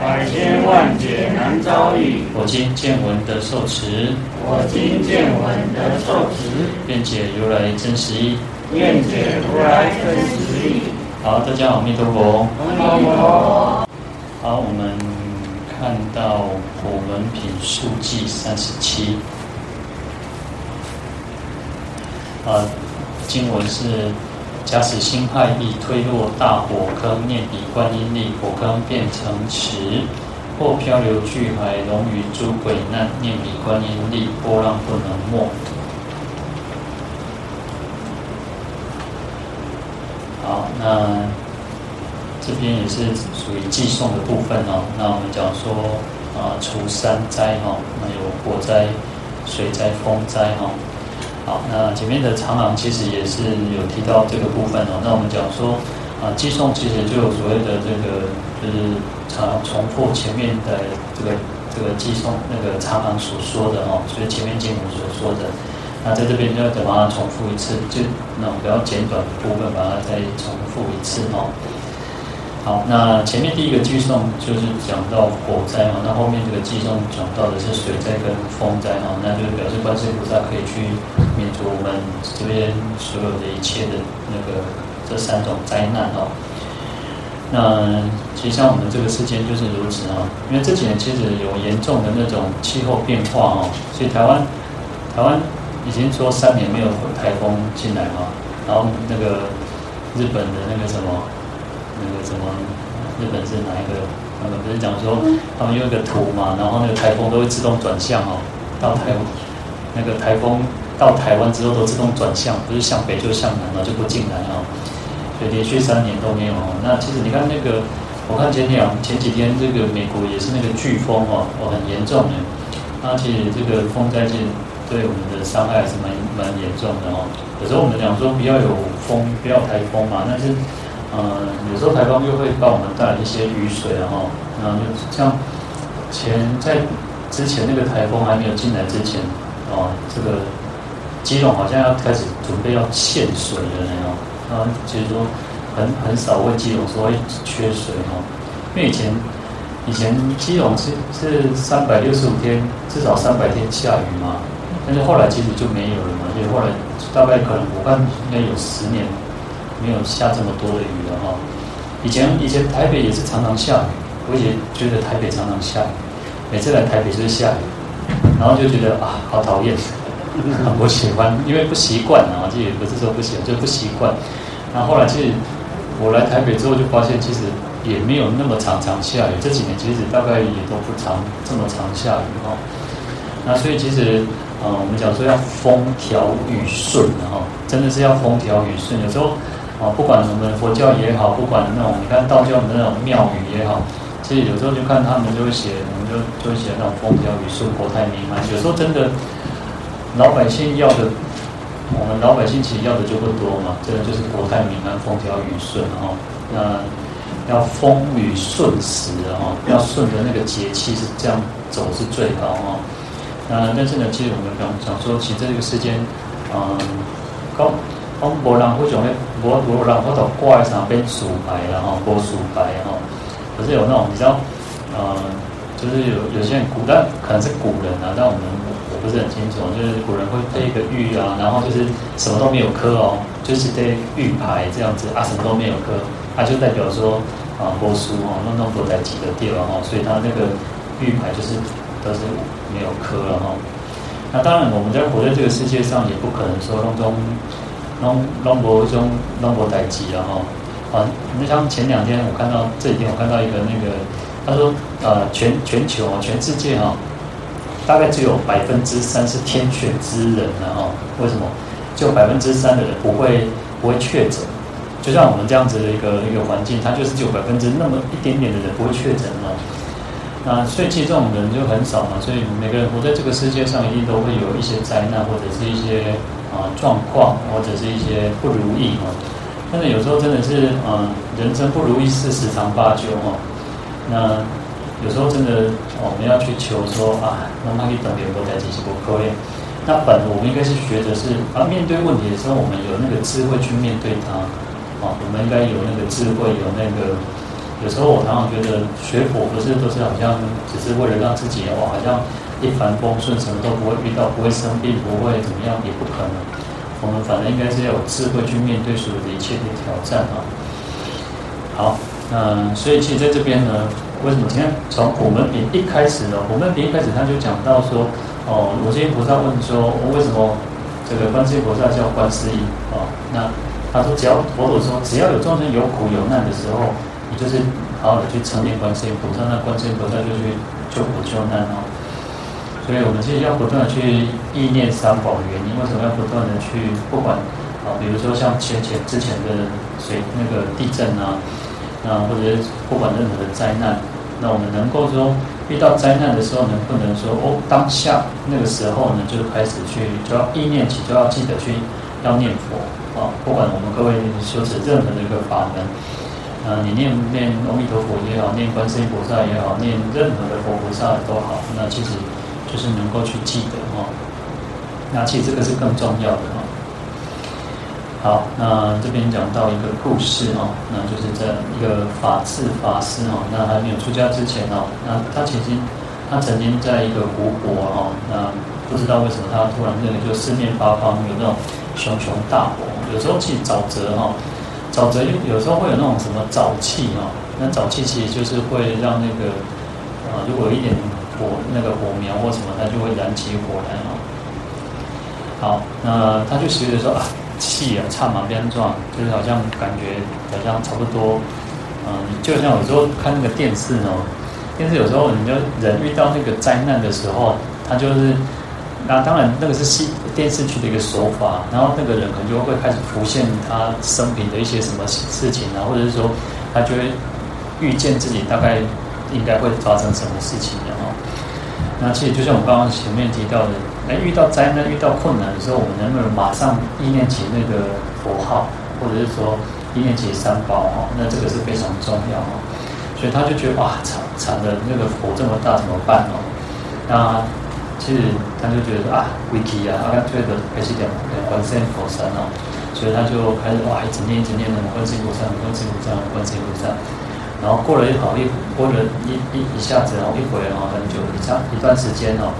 百千万劫难遭遇。我今见闻得受持。我今见闻得受持。愿解如来真实义。愿解如来真实义。好，大家好，阿弥陀佛。阿弥陀佛。好，我们看到普门品数记三十七。啊，经文是。假使心害意推落大火坑，念彼观音力，火坑变成池；或漂流巨海，龙鱼诸鬼难，念彼观音力，波浪不能没。好，那这边也是属于寄送的部分哦。那我们讲说啊，除三灾哈，那有火灾、水灾、风灾哈。好，那前面的长廊其实也是有提到这个部分哦。那我们讲说啊，寄送其实就所谓的这个，就是长重复前面的这个这个寄送那个长廊所说的哦，所以前面经文所说的，那在这边就要再把它重复一次，就那种比较简短的部分把它再重复一次哦。好，那前面第一个寄送就是讲到火灾嘛，那后面这个寄送讲到的是水灾跟风灾哈，那就是表示观世菩萨可以去免除我们这边所有的一切的那个这三种灾难哦。那其实像我们这个世间就是如此啊，因为这几年其实有严重的那种气候变化哦，所以台湾台湾已经说三年没有台风进来嘛，然后那个日本的那个什么。那个什么，日本是哪一个？他们不是讲说，他们用一个图嘛，然后那个台风都会自动转向哦，到台，那个台风到台湾之后都自动转向，不是向北就向南了，就不进来哦。所以连续三年都没有哦。那其实你看那个，我看前两前几天这个美国也是那个飓风哦，哦很严重的。那其实这个风灾其实对我们的伤害还是蛮蛮严重的哦。有时候我们讲说不要有风，不要台风嘛，但是。嗯，有时候台风又会帮我们带来一些雨水，然后，然后就像前在之前那个台风还没有进来之前，哦，这个基隆好像要开始准备要限水了，那样，然后其实说很很少会基隆说缺水哦，因为以前以前基隆是是三百六十五天至少三百天下雨嘛，但是后来其实就没有了嘛，所以后来大概可能我看应该有十年。没有下这么多的雨了哈，以前以前台北也是常常下雨，我也觉得台北常常下雨，每次来台北就是下雨，然后就觉得啊好讨厌，很不喜欢，因为不习惯啊，这也不是说不喜欢，就是不习惯。然后后来其实我来台北之后就发现，其实也没有那么常常下雨，这几年其实大概也都不常这么常下雨哈。那所以其实。啊、我们讲说要风调雨顺，然后真的是要风调雨顺。有时候啊，不管我们佛教也好，不管那种你看道教的那种庙宇也好，其实有时候就看他们就会写，我们就就会写那种风调雨顺、国泰民安。有时候真的老百姓要的，我们老百姓其实要的就不多嘛，真的就是国泰民安、风调雨顺，然后那要风雨顺时，然后要顺着那个节气是这样走是最好哈。那，但是呢，其实我们讲讲说，其实这个时间，嗯，讲讲无人会种咧，无无人会到挂上边数白了哈波数白哈，可是有那种比较，呃、嗯，就是有有些人古代可能是古人啊，但我们不是很清楚，就是古人会配一个玉啊，然后就是什么都没有刻哦，就是这玉牌这样子啊，什么都没有刻，它、就代表说啊波数哦，弄弄多在几个地方哦，所以它那个玉牌就是都是。没有磕了哈，那当然我们在活在这个世界上，也不可能说弄中弄弄博中弄博待机了哈。啊，你像前两天我看到这几天我看到一个那个，他说呃全全球啊全世界哈，大概只有百分之三是天选之人了哦。为什么？就百分之三的人不会不会确诊，就像我们这样子的一个一个环境，它就是只有百分之那么一点点的人不会确诊了。那所以其实这种人就很少嘛，所以每个人活在这个世界上，一定都会有一些灾难或者是一些啊状况，或者是一些不如意哦。但是有时候真的是嗯，人生不如意事十常八九哦。那有时候真的我们要去求说啊，那么你等别人都在进行过科研。那本我们应该是学的是啊，面对问题的时候，我们有那个智慧去面对它。啊，我们应该有那个智慧，有那个。有时候我常常觉得学佛不是都是好像只是为了让自己哦，好像一帆风顺，什么都不会遇到，不会生病，不会怎么样，也不可能。我们反正应该是要有智慧去面对所有的一切的挑战啊。好，那所以其实在这边呢，为什么你看从普门品一开始呢？普门品一开始他就讲到说，哦，罗汉菩萨问说，为什么这个观世音菩萨叫观世音啊？那他说，只要佛陀说，只要有众生有苦有难的时候。你就是好好的去称念观世音菩萨，那观世音菩萨就去救苦救难哦。所以我们其实要不断的去意念三宝的原因，为什么要不断的去不管啊？比如说像前前之前的水那个地震啊，啊或者不管任何的灾难，那我们能够说遇到灾难的时候，能不能说哦当下那个时候呢，就开始去就要意念起，就要记得去要念佛啊。不管我们各位修持任何的一个法门。啊，你念念阿弥陀佛也好，念观世音菩萨也好，念任何的佛菩萨都好，那其实就是能够去记得哈。那其实这个是更重要的。好，那这边讲到一个故事哈，那就是这一个法治法师哈，那还没有出家之前哦，那他其实他曾经在一个湖泊哈，那不知道为什么他突然那个就四面八方有那种熊熊大火，有时候去沼泽哈。沼泽有有时候会有那种什么沼气哦，那沼气其实就是会让那个啊，如果有一点火那个火苗或什么，它就会燃起火来哦。好，那他就觉得说啊，气啊，差蛮边状，就是好像感觉好像差不多，嗯，就像有时候看那个电视哦，电视有时候你就人遇到那个灾难的时候，他就是。那当然，那个是戏电视剧的一个手法，然后那个人可能就会开始浮现他生平的一些什么事情啊，或者是说他就会预见自己大概应该会发生什么事情的哈。那其实就像我刚刚前面提到的，哎，遇到灾难、遇到困难的时候，我们能不能马上意念起那个佛号，或者是说意念起三宝哈？那这个是非常重要哈。所以他就觉得哇，惨惨的那个火这么大怎么办哦？那。其实他就觉得啊，危机啊，他觉得还是两两观世音菩萨哦，所以他就开始哇，一直念一直念的观世音菩萨，观世音菩萨，观世音菩萨。然后过了一好一过了一一一下子哦，一会儿哦，很久一长一段时间哦，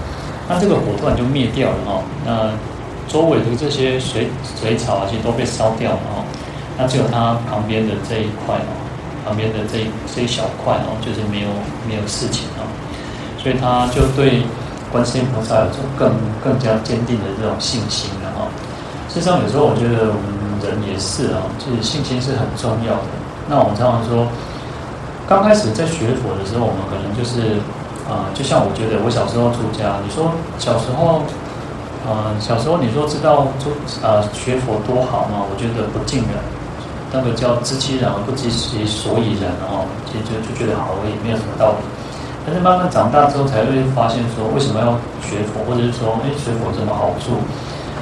那这个火突然就灭掉了哦，那周围的这些水水草啊，其实都被烧掉了哦，那只有他旁边的这一块哦，旁边的这一这一小块哦，就是没有没有事情哦，所以他就对。观世音菩萨有种更更加坚定的这种信心了哈。事实上，有时候我觉得我们人也是啊，就是信心是很重要的。那我们常常说，刚开始在学佛的时候，我们可能就是、呃，就像我觉得我小时候出家，你说小时候，嗯、小时候你说知道出啊、学佛多好吗？我觉得不尽然，那个叫知其然而不知其所以然哦，就就就觉得好而已，没有什么道理。但是慢慢长大之后，才会发现说，为什么要学佛，或者是说，哎，学佛有什么好处？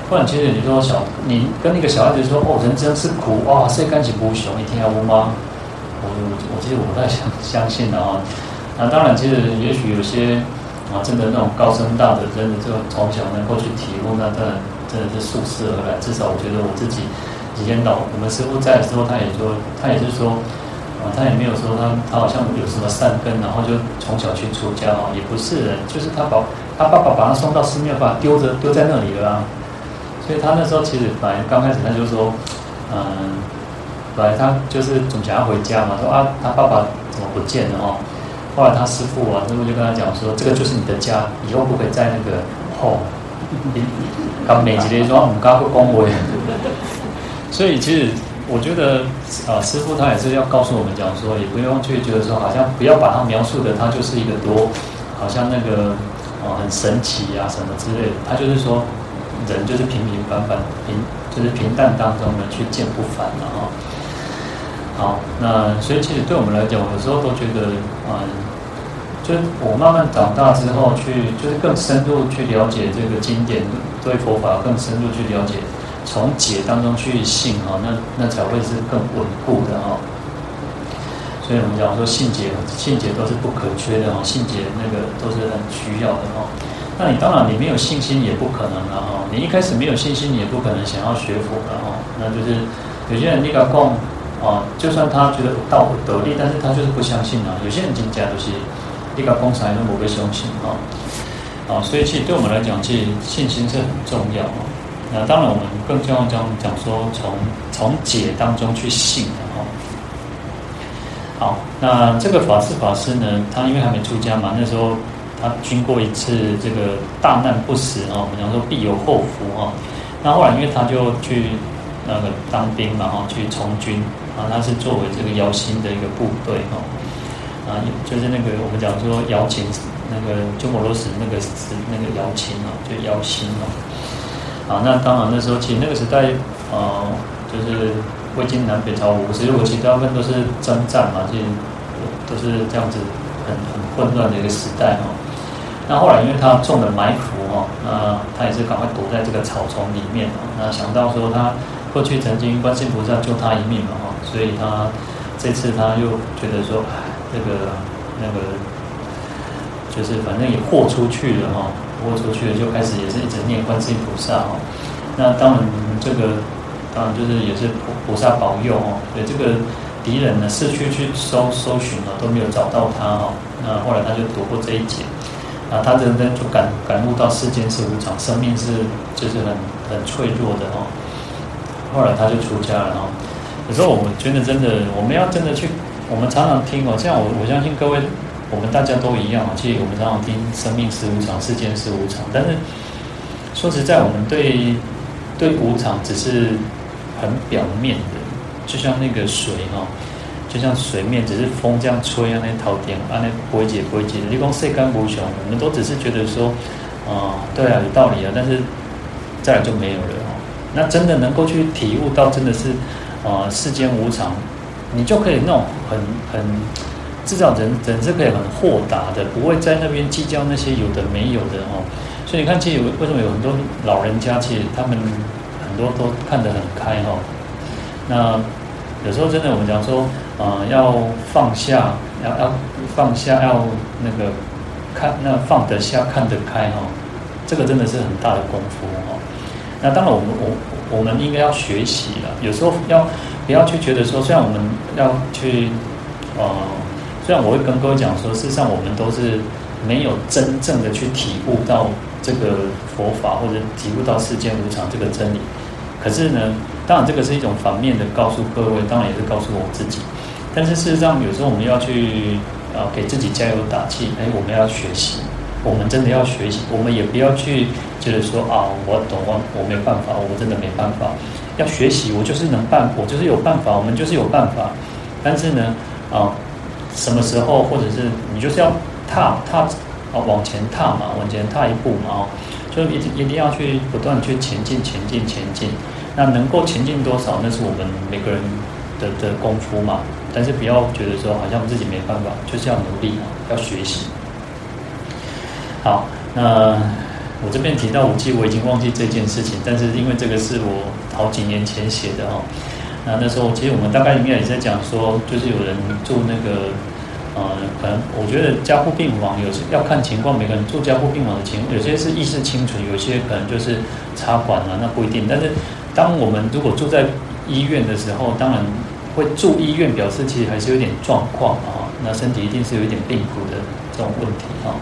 不然，其实你说小，你跟那个小孩子说，哦，人生是苦，哇，谁甘其不雄？你听下不吗？我我我其实我不太相相信的啊。那当然，其实也许有些啊，真的那种高僧大德，真的就从小能够去体悟，那当然真的是宿世而来。至少我觉得我自己以前老我们师傅在的时候，他也说，他也是说。啊他也没有说他他好像有什么善根，然后就从小去出家哦，也不是，就是他把他爸爸把他送到寺庙，把他丢着丢在那里了啊。所以他那时候其实本来刚开始他就说，嗯，本来他就是总想要回家嘛，说啊他爸爸怎么不见了哦？后来他师父啊，师父就跟他讲说，这个就是你的家，以后不可以在那个后，他每几天说我们刚会恭维，所以其实。我觉得啊，师父他也是要告诉我们讲说，也不用去觉得说，好像不要把他描述的他就是一个多，好像那个啊很神奇啊什么之类的。他就是说，人就是平平凡凡平，就是平淡当中的去见不凡了哈。好，那所以其实对我们来讲，有时候都觉得啊，就是我慢慢长大之后去，就是更深入去了解这个经典，对佛法更深入去了解。从解当中去信哈，那那才会是更稳固的哈。所以我们讲说信解，信解都是不可缺的哈，信解那个都是很需要的哈。那你当然你没有信心也不可能了哈，你一开始没有信心，你也不可能想要学佛了哈。那就是有些人你敢逛啊，就算他觉得道不得力，但是他就是不相信啊。有些人真假就是一个供才能不被相信哈。啊，所以其实对我们来讲，其实信心是很重要啊。那当然我们更重要讲讲说从从解当中去信的哈。好，那这个法师法师呢，他因为还没出家嘛，那时候他经过一次这个大难不死啊，我们讲说必有后福啊。那后来因为他就去那个当兵嘛哈，去从军啊，他是作为这个姚兴的一个部队哈，啊，就是那个我们讲说姚琴那个鸠摩罗什那个是那个姚琴啊，就姚兴啊。啊，那当然那时候其实那个时代啊，就是。魏晋南北朝五十六个期，大部分都是征战嘛，就都是这样子很很混乱的一个时代哈。那后来因为他中了埋伏哈，那他也是赶快躲在这个草丛里面。那想到说他过去曾经观世菩萨救他一命嘛，所以他这次他又觉得说，那个那个就是反正也豁出去了哈，豁出去了就开始也是一直念观世音菩萨哈。那当然这个。当然，就是也是菩菩萨保佑哦，所以这个敌人呢，市区去搜搜寻了都没有找到他哈。那后来他就躲过这一劫，啊，他真的就感感悟到世间是无常，生命是就是很很脆弱的哈。后来他就出家了哈。有时候我们觉得真的，我们要真的去，我们常常听哦，像我我相信各位，我们大家都一样啊。其实我们常常听生命是无常，世间是无常，但是说实在，我们对对无常只是。很表面的，就像那个水哈，就像水面，只是风这样吹啊，那陶电啊，那不会解不会解。你讲世间无穷，我们都只是觉得说，啊，对啊，有道理啊，但是再来就没有了哦。那真的能够去体悟到，真的是啊，世间无常，你就可以那种很很，至少人人是可以很豁达的，不会在那边计较那些有的没有的哈。所以你看，其实为什么有很多老人家，其实他们。很多都看得很开哈，那有时候真的我们讲说，啊、要放下，要要放下，要那个看，那放得下，看得开哈，这个真的是很大的功夫哈。那当然，我们我我们应该要学习了。有时候要不要去觉得说，虽然我们要去，呃，虽然我会跟各位讲说，事实上我们都是没有真正的去体悟到这个佛法，或者体悟到世间无常这个真理。可是呢，当然这个是一种反面的告诉各位，当然也是告诉我自己。但是事实上，有时候我们要去呃给自己加油打气。哎，我们要学习，我们真的要学习。我们也不要去觉得说啊，我懂，我我没办法，我真的没办法。要学习，我就是能办，我就是有办法，我们就是有办法。但是呢，啊，什么时候，或者是你就是要踏踏啊往前踏嘛，往前踏一步嘛，哦，就一一定要去不断去前进，前进，前进。那能够前进多少，那是我们每个人的的功夫嘛。但是不要觉得说好像自己没办法，就是要努力，要学习。好，那我这边提到五记，我已经忘记这件事情，但是因为这个是我好几年前写的哈。那那时候其实我们大概应该也在讲说，就是有人住那个呃，可能我觉得加护病房有些要看情况，每个人住加护病房的情况，有些是意识清楚，有些可能就是插管了，那不一定，但是。当我们如果住在医院的时候，当然会住医院，表示其实还是有点状况啊。那身体一定是有一点病苦的这种问题啊。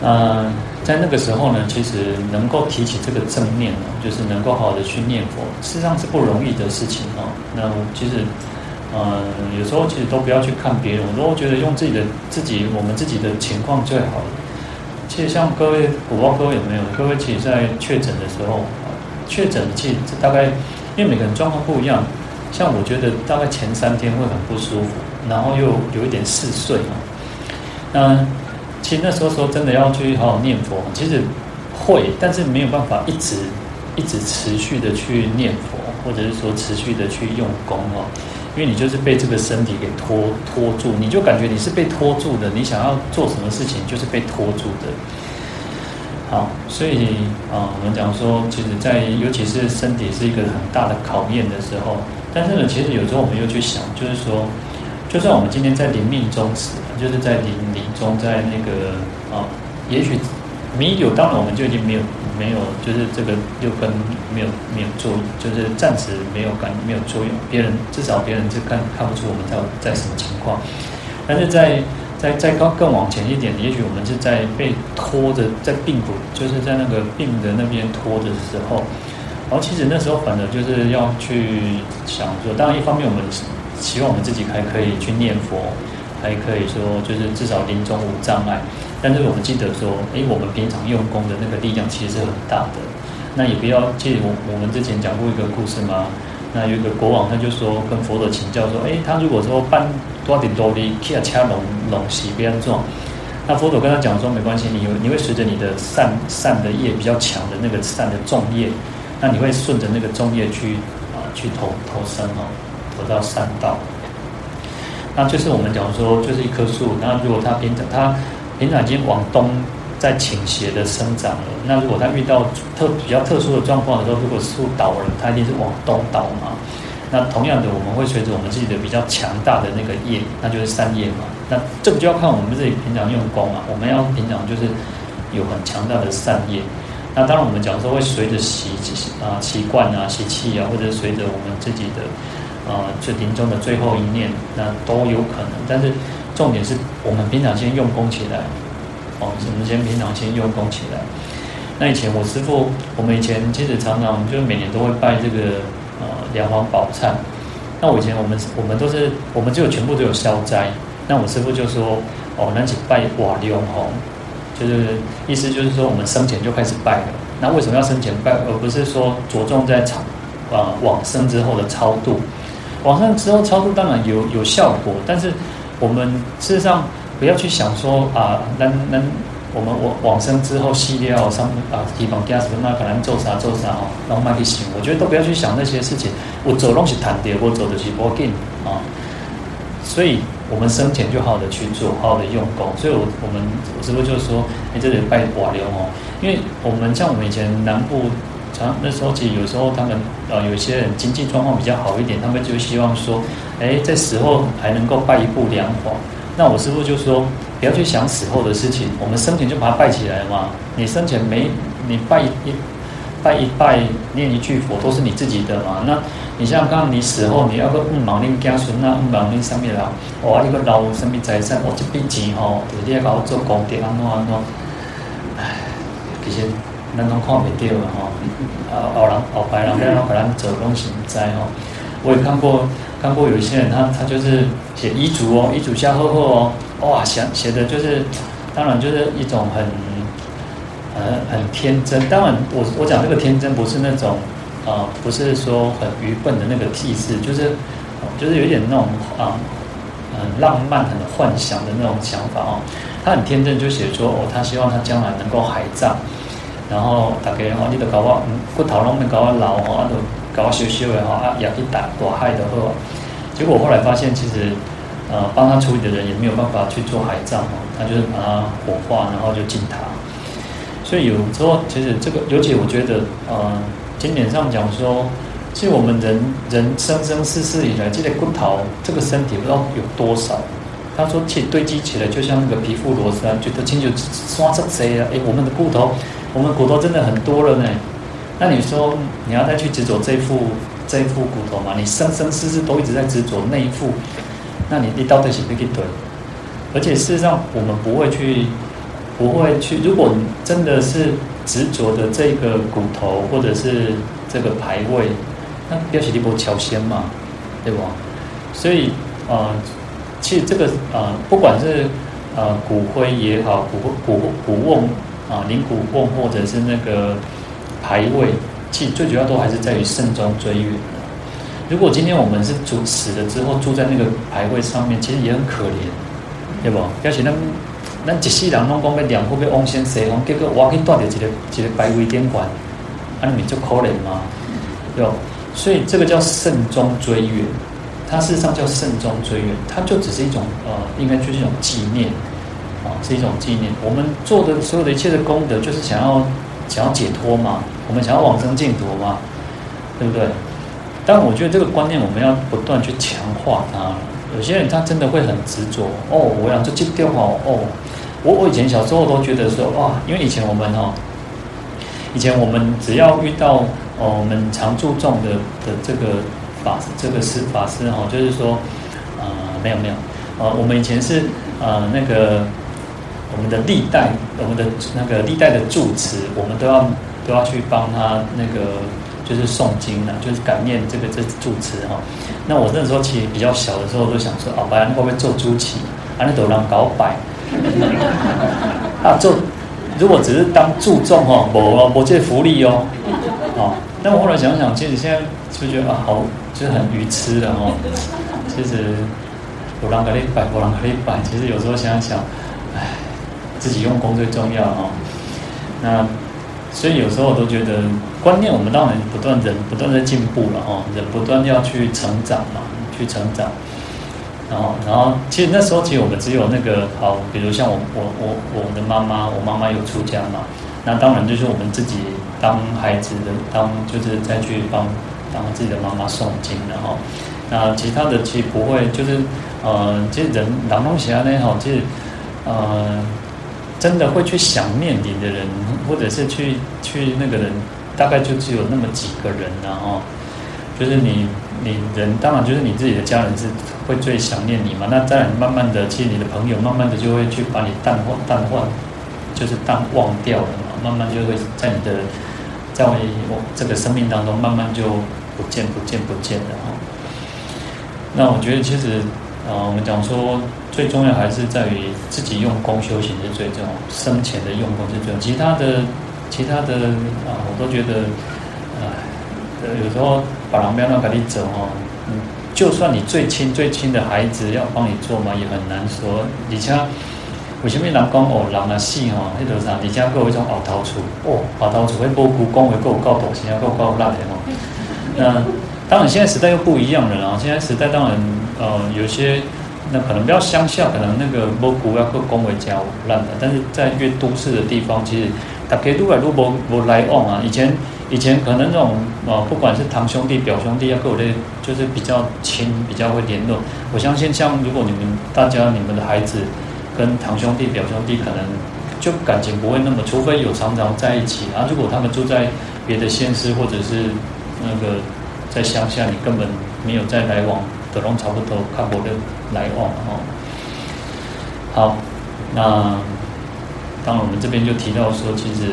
那在那个时候呢，其实能够提起这个正念呢，就是能够好好的去念佛，事实上是不容易的事情啊。那其实，嗯，有时候其实都不要去看别人，我都觉得用自己的自己我们自己的情况最好。其实像各位，我不知道各位有没有，各位其实在确诊的时候。确诊其实大概，因为每个人状况不一样，像我觉得大概前三天会很不舒服，然后又有一点嗜睡啊。那其实那时候说真的要去好好念佛，其实会，但是没有办法一直一直持续的去念佛，或者是说持续的去用功哦，因为你就是被这个身体给拖拖住，你就感觉你是被拖住的，你想要做什么事情就是被拖住的。好，所以啊，我们讲说，其实，在尤其是身体是一个很大的考验的时候，但是呢，其实有时候我们又去想，就是说，就算我们今天在临命终时，就是在临临终，在那个啊，也许弥留，当然我们就已经没有没有，就是这个六根没有没有作用，就是暂时没有感没有作用，别人至少别人就看看不出我们在在什么情况，但是在。在在高更往前一点，也许我们是在被拖着在病骨，就是在那个病的那边拖着的时候，然后其实那时候反而就是要去想说，当然一方面我们希望我们自己还可以去念佛，还可以说就是至少临终无障碍，但是我们记得说，诶，我们平常用功的那个力量其实是很大的，那也不要记得我我们之前讲过一个故事嘛。那有一个国王，他就说跟佛陀请教说：“哎，他如果说搬多点多的，骑车龙龙西边撞，那佛陀跟他讲说，没关系，你你会随着你的善善的业比较强的那个善的重业，那你会顺着那个重业去啊去投投生哦，投到善道。那就是我们讲说，就是一棵树，那如果它平常它平常已经往东。”在倾斜的生长了。那如果它遇到特比较特殊的状况的时候，如果树倒了，它一定是往东倒嘛。那同样的，我们会随着我们自己的比较强大的那个业，那就是善业嘛。那这个就要看我们自己平常用功嘛。我们要平常就是有很强大的善业。那当然，我们讲说会随着习啊习惯啊习气啊，或者随着我们自己的啊就临终的最后一念，那都有可能。但是重点是我们平常先用功起来。哦，我们先平常先用功起来。那以前我师父，我们以前其实常常就是每年都会拜这个呃梁皇宝忏。那我以前我们我们都是我们就全部都有消灾。那我师父就说哦，那起拜瓦龙吼，就是意思就是说我们生前就开始拜了。那为什么要生前拜，而不是说着重在超啊往生之后的超度？往生之后操作当然有有效果，但是我们事实上。不要去想说啊，能能我们往往生之后系列哦，上啊地方家什么那可能做啥做啥哦，然后慢去想，我觉得都不要去想那些事情。我走东西谈的，我走的是不紧啊。所以我们生前就好好的去做，好好的用功。所以我我们我师父就是说，你这里拜瓦流哦，因为我们像我们以前南部，常那时候其实有时候他们呃有些人经济状况比较好一点，他们就希望说，哎，在死后还能够拜一部梁皇。那我师父就说，不要去想死后的事情，我们生前就把它拜起来嘛。你生前没你拜一拜一拜念一句佛，都是你自己的嘛。那你像刚刚你死后，你要个五毛零家孙啊，五毛零上面啦，哇，一个老生命财产，我这笔钱吼，你要搞做功德安怎安怎？唉，其实咱拢看不到的吼，啊，后人后辈人在那给咱做东西，唔知吼。我也看过。看过有一些人，他他就是写遗嘱哦，遗嘱下厚厚哦，哇，写写的就是，当然就是一种很，很很天真。当然我，我我讲这个天真不是那种，呃，不是说很愚笨的那个气势，就是，就是有点那种啊，很浪漫、很幻想的那种想法哦。他很天真，就写说哦，他希望他将来能够海葬，然后大概哦，你都搞我骨头拢没搞我老啊，都。搞修修的哈啊，也去打躲害的呵。结果后来发现，其实呃，帮他处理的人也没有办法去做海葬哦，他就是把它火化，然后就进塔。所以有时候，其实这个，尤其我觉得，呃，经典上讲说，其实我们人人生生世世以来，这个骨头，这个身体不知道有多少。他说，其实堆积起来，就像那个皮肤螺丝啊，觉得清楚刷着贼啊，哎，我们的骨头，我们骨头真的很多了呢。那你说你要再去执着这副这副骨头嘛？你生生世世都一直在执着那一副，那你你到底是不是对？而且事实上，我们不会去，不会去。如果真的是执着的这个骨头或者是这个牌位，那表示你不超仙嘛，对吧？所以呃，其实这个呃，不管是呃骨灰也好，骨骨骨瓮啊，灵骨瓮或者是那个。牌位，其实最主要都还是在于慎终追远。如果今天我们是住死了之后住在那个牌位上面，其实也很可怜，对不？要是咱咱一世人拢讲要两户要往生西方，结果我可以带着一个一个牌位点管，啊，你就可怜吗？对吧？所以这个叫慎终追远，它事实上叫慎终追远，它就只是一种呃，应该就是一种纪念。是一种纪念。我们做的所有的一切的功德，就是想要想要解脱嘛，我们想要往生净土嘛，对不对？但我觉得这个观念我们要不断去强化它。有些人他真的会很执着哦，我想就戒掉哦哦。我我以前小时候都觉得说哇，因为以前我们哦，以前我们只要遇到哦，我们常注重的的这个法这个师法师哈，就是说呃没有没有，呃我们以前是呃那个我们的历代我们的那个历代的住持，我们都要都要去帮他那个。就是诵经了，就是感念这个这住持哈。那我那时候其实比较小的时候，就想说，哦，白人会不会做朱旗？啊，那都让搞摆。啊，做如果只是当助众哦，我我这福利哦，哦。但我后来想想，其实现在就觉得啊，好，就是很愚痴的哦。其实我让个礼拜，我让个礼拜。其实有时候想想，哎，自己用功最重要哈。那。所以有时候我都觉得观念，我们当然不断人不断在进步了哦，人不断要去成长嘛，去成长。然后，然后其实那时候其实我们只有那个好，比如像我我我我的妈妈，我妈妈有出家嘛，那当然就是我们自己当孩子的当就是再去帮当自己的妈妈诵经然后，那其他的其实不会，就是呃，其实人南东西啊那好，其实呃。真的会去想念你的人，或者是去去那个人，大概就只有那么几个人，然后就是你你人，当然就是你自己的家人是会最想念你嘛。那当然慢慢的，其实你的朋友慢慢的就会去把你淡化淡化，就是淡忘掉了嘛。慢慢就会在你的在我这个生命当中，慢慢就不见不见不见的哈。那我觉得其实。啊，我们讲说最重要还是在于自己用功修行是最重要，生前的用功是最重要。其他的，其他的啊，我都觉得，呃，有时候把人不要让给你走哦，嗯，就算你最亲最亲的孩子要帮你做嘛，也很难说。而且为什么人讲哦，人啊死哦，那个啥，而且还有一种后头厝哦，后头厝会无辜讲会够有够大声，够够烂的哦。那当然现在时代又不一样了啊，现在时代当然。呃，有些那可能比较乡下，可能那个木古要个工为较烂的，但是在越都市的地方，其实大家都来都无无来往啊。以前以前可能那种呃，不管是堂兄弟、表兄弟，要跟我的就是比较亲，比较会联络。我相信，像如果你们大家你们的孩子跟堂兄弟、表兄弟，可能就感情不会那么，除非有常常在一起啊。如果他们住在别的县市，或者是那个在乡下，你根本没有再来往。可能差不多，看我的来往哦。好，那当然我们这边就提到说，其实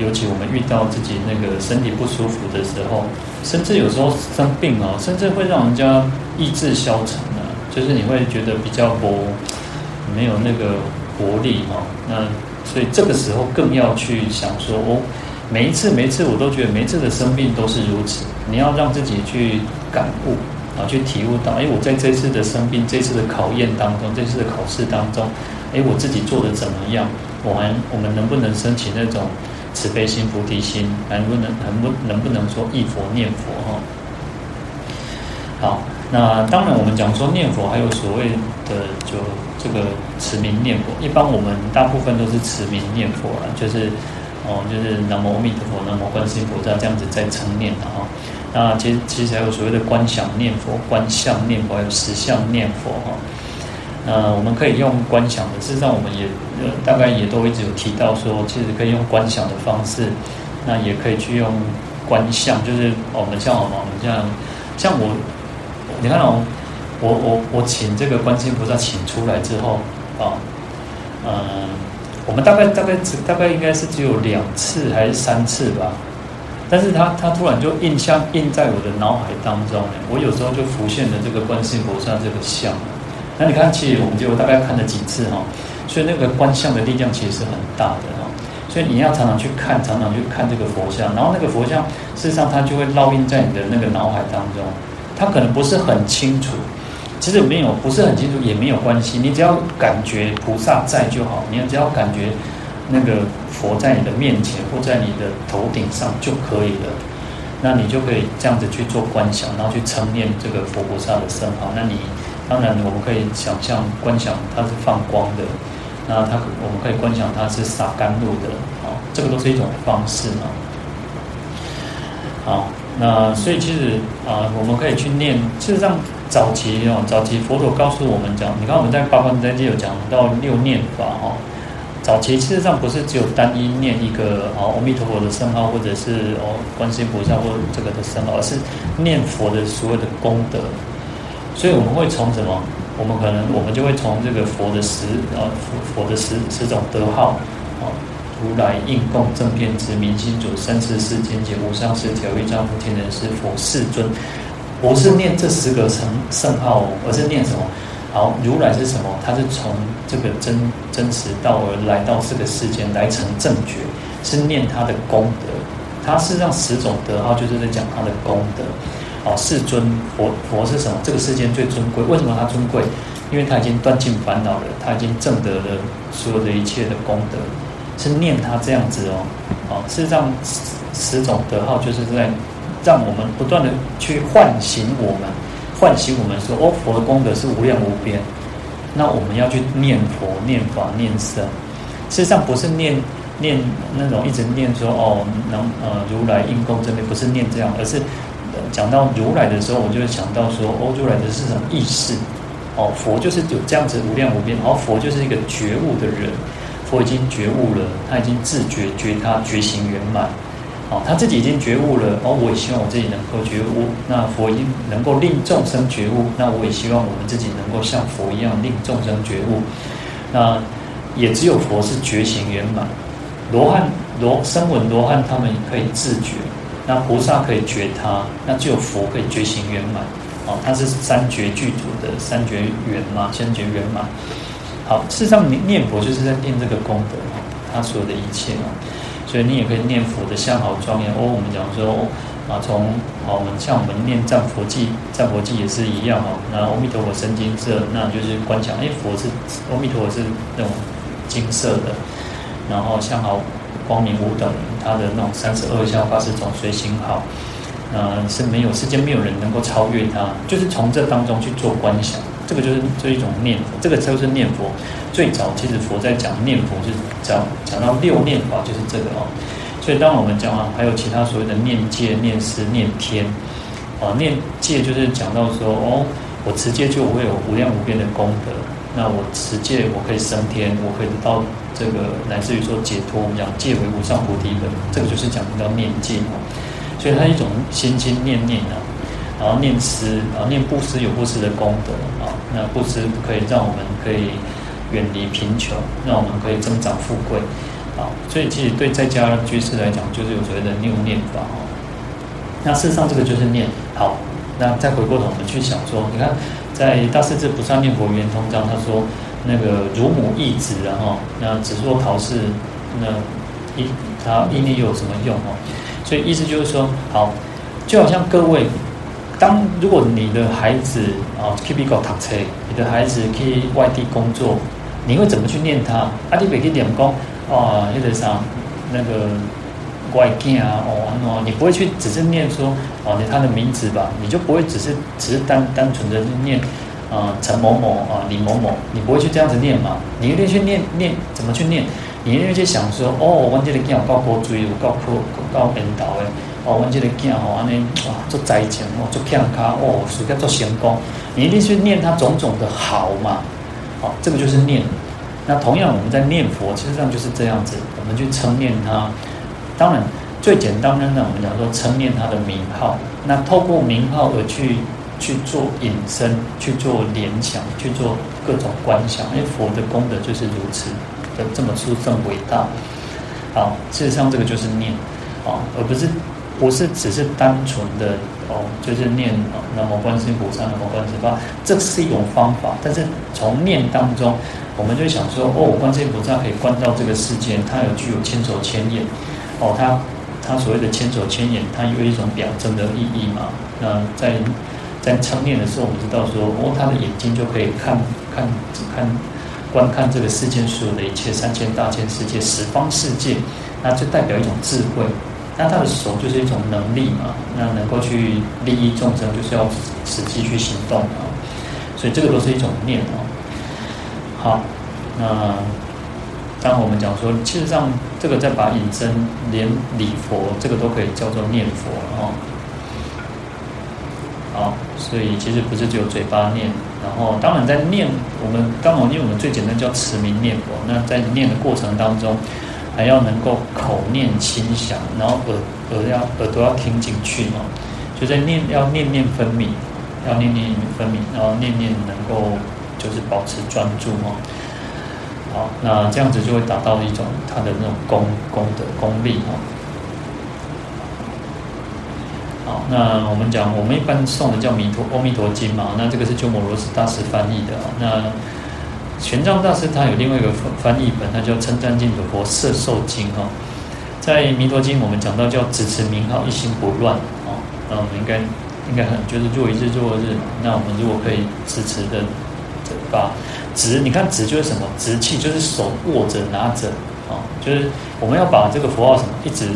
尤其我们遇到自己那个身体不舒服的时候，甚至有时候生病哦，甚至会让人家意志消沉啊，就是你会觉得比较不没有那个活力哈。那所以这个时候更要去想说，哦，每一次每一次我都觉得每一次的生病都是如此，你要让自己去感悟。啊，去体悟到，哎，我在这次的生病、这次的考验当中、这次的考试当中，哎，我自己做的怎么样？我们我们能不能升起那种慈悲心、菩提心？能不能能不能不能说忆佛念佛？哈，好，那当然我们讲说念佛，还有所谓的就这个持名念佛。一般我们大部分都是持名念佛了，就是哦，就是南无阿弥陀佛、南无观世音菩萨这样子在称念的哈。那其实其实还有所谓的观想念佛、观相念佛，还有实相念佛哈。那我们可以用观想的，事实上我们也大概也都一直有提到说，其实可以用观想的方式，那也可以去用观相，就是我们像我们这样像我，你看哦，我我我请这个观世音菩萨请出来之后啊，嗯，我们大概大概只大概应该是只有两次还是三次吧。但是他他突然就印象印在我的脑海当中，我有时候就浮现了这个观世音菩萨这个像。那你看，其实我们就大概看了几次哈，所以那个观相的力量其实是很大的哈。所以你要常常去看，常常去看这个佛像，然后那个佛像事实上它就会烙印在你的那个脑海当中。它可能不是很清楚，其实没有不是很清楚也没有关系，你只要感觉菩萨在就好，你只要感觉。那个佛在你的面前或在你的头顶上就可以了，那你就可以这样子去做观想，然后去称念这个佛菩萨的身号。那你当然我们可以想象观想它是放光的，那它我们可以观想它是洒甘露的，啊，这个都是一种方式嘛。好，那所以其实啊，我们可以去念，事实上早期哦，早期佛陀告诉我们讲，你看我们在八关斋戒有讲到六念法哈。早期事实上不是只有单一念一个啊，阿弥陀佛的圣号，或者是哦观世音菩萨或这个的圣号，而是念佛的所有的功德。所以我们会从什么？我们可能我们就会从这个佛的十啊佛的十十种德号啊，如来应供正遍知明心主三世世间解无上士调御丈夫天人师佛世尊，不是念这十个圣圣号，而是念什么？好，如来是什么？他是从这个真真实道而来到这个世间来成正觉，是念他的功德。他是让十种德号，就是在讲他的功德。哦，世尊佛佛是什么？这个世间最尊贵。为什么他尊贵？因为他已经断尽烦恼了，他已经证得了所有的一切的功德，是念他这样子哦。哦，是让十种德号就是在让我们不断的去唤醒我们。唤醒我们说：“哦，佛的功德是无量无边。那我们要去念佛、念法、念僧。事实上，不是念念那种一直念说哦，能呃如来应供这边不是念这样，而是讲到如来的时候，我就会想到说哦，如来的是什么意识？哦，佛就是有这样子无量无边，然后佛就是一个觉悟的人，佛已经觉悟了，他已经自觉觉他觉行圆满。”他自己已经觉悟了，哦，我也希望我自己能够觉悟。那佛已经能够令众生觉悟，那我也希望我们自己能够像佛一样令众生觉悟。那也只有佛是觉醒圆满，罗汉、罗声闻罗汉他们可以自觉，那菩萨可以觉他，那只有佛可以觉醒圆满。哦，他是三觉具足的三觉圆嘛，三觉圆满。好，事实上念佛就是在念这个功德，他所有的一切啊。所以你也可以念佛的相好庄严哦。我们讲说啊，从啊，我们像我们念赞佛偈，赞佛偈也是一样哦。那阿弥陀佛身金色，那就是观想，哎，佛是阿弥陀佛是那种金色的，然后相好光明无等，他的那种三十二相八十种随行好，呃，是没有世间没有人能够超越他，就是从这当中去做观想。这个就是这一种念佛，这个就是念佛。最早其实佛在讲念佛，就是讲讲到六念法，就是这个哦。所以当我们讲啊，还有其他所谓的念戒、念思、念天，啊，念戒就是讲到说哦，我持戒就会有无量无边的功德。那我持戒，我可以升天，我可以到这个乃至于说解脱。我们讲戒为无上菩提本，这个就是讲到念戒哦。所以它一种心心念念啊。然后念思，然后念布施有布施的功德啊。那布施可以让我们可以远离贫穷，让我们可以增长富贵啊。所以其实对在家居士来讲，就是有所谓的六念法哦。那事实上这个就是念好。那再回过头我们去想说，你看在《大势至菩萨念佛圆通章》，他说那个乳母一子，然后那只说陶氏，那一他意念又有什么用哦？所以意思就是说，好，就好像各位。当如果你的孩子啊去美国读书，你的孩子去外地工作，你会怎么去念他？啊，你别去念讲啊，那个啥，那个外经啊，哦，你不会去只是念说哦，你他的名字吧，你就不会只是只是单单纯的念啊陈某某啊李某某，你不会去这样子念嘛？你一定去念念怎么去念？你一定去想说哦，我这个经有够高追，有够酷，够引导的。哦，我这个囝吼，安尼哇，做灾情哦，做健康哦，事业做成功，你一定去念他种种的好嘛，这个就是念。那同样我们在念佛，其实上就是这样子，我们去称念他。当然最简单的呢，我们讲说称念他的名号。那透过名号而去去做引申，去做联想，去做各种观想。因为佛的功德就是如此的这么殊胜伟大。好，事实上这个就是念啊、而不是。不是只是单纯的哦，就是念啊，南无观世音菩萨，南无观世音菩萨，这是一种方法。但是从念当中，我们就想说，哦，观世音菩萨可以观照这个世间，它有具有千手千眼，哦，它它所谓的千手千眼，它有一种表征的意义嘛。那在在称念的时候，我们知道说，哦，他的眼睛就可以看看只看观看这个世间所有的一切三千大千世界十方世界，那就代表一种智慧。那他的手就是一种能力嘛，那能够去利益众生，就是要实际去行动啊，所以这个都是一种念啊。好，那当我们讲说，其实上这个再把引申连礼佛，这个都可以叫做念佛哦。好，所以其实不是只有嘴巴念，然后当然在念，我们当然因为我们最简单叫持名念佛，那在念的过程当中，还要能够口念心想，然后耳耳要耳朵要听进去嘛，就在念要念念分明，要念念分明，然后念念能够就是保持专注哦。好，那这样子就会达到一种他的那种功功德功力哈。好，那我们讲，我们一般诵的叫弥陀《阿弥陀经》嘛，那这个是鸠摩罗什大师翻译的。那玄奘大师他有另外一个翻翻译本，他叫《称赞净土佛摄受经》哈。在《弥陀经》我们讲到叫只持名号，一心不乱啊。那我们应该应该很就是做一日做日，那我们如果可以持持的把。执，你看执就是什么？执气就是手握着拿着啊，就是我们要把这个佛号什么一直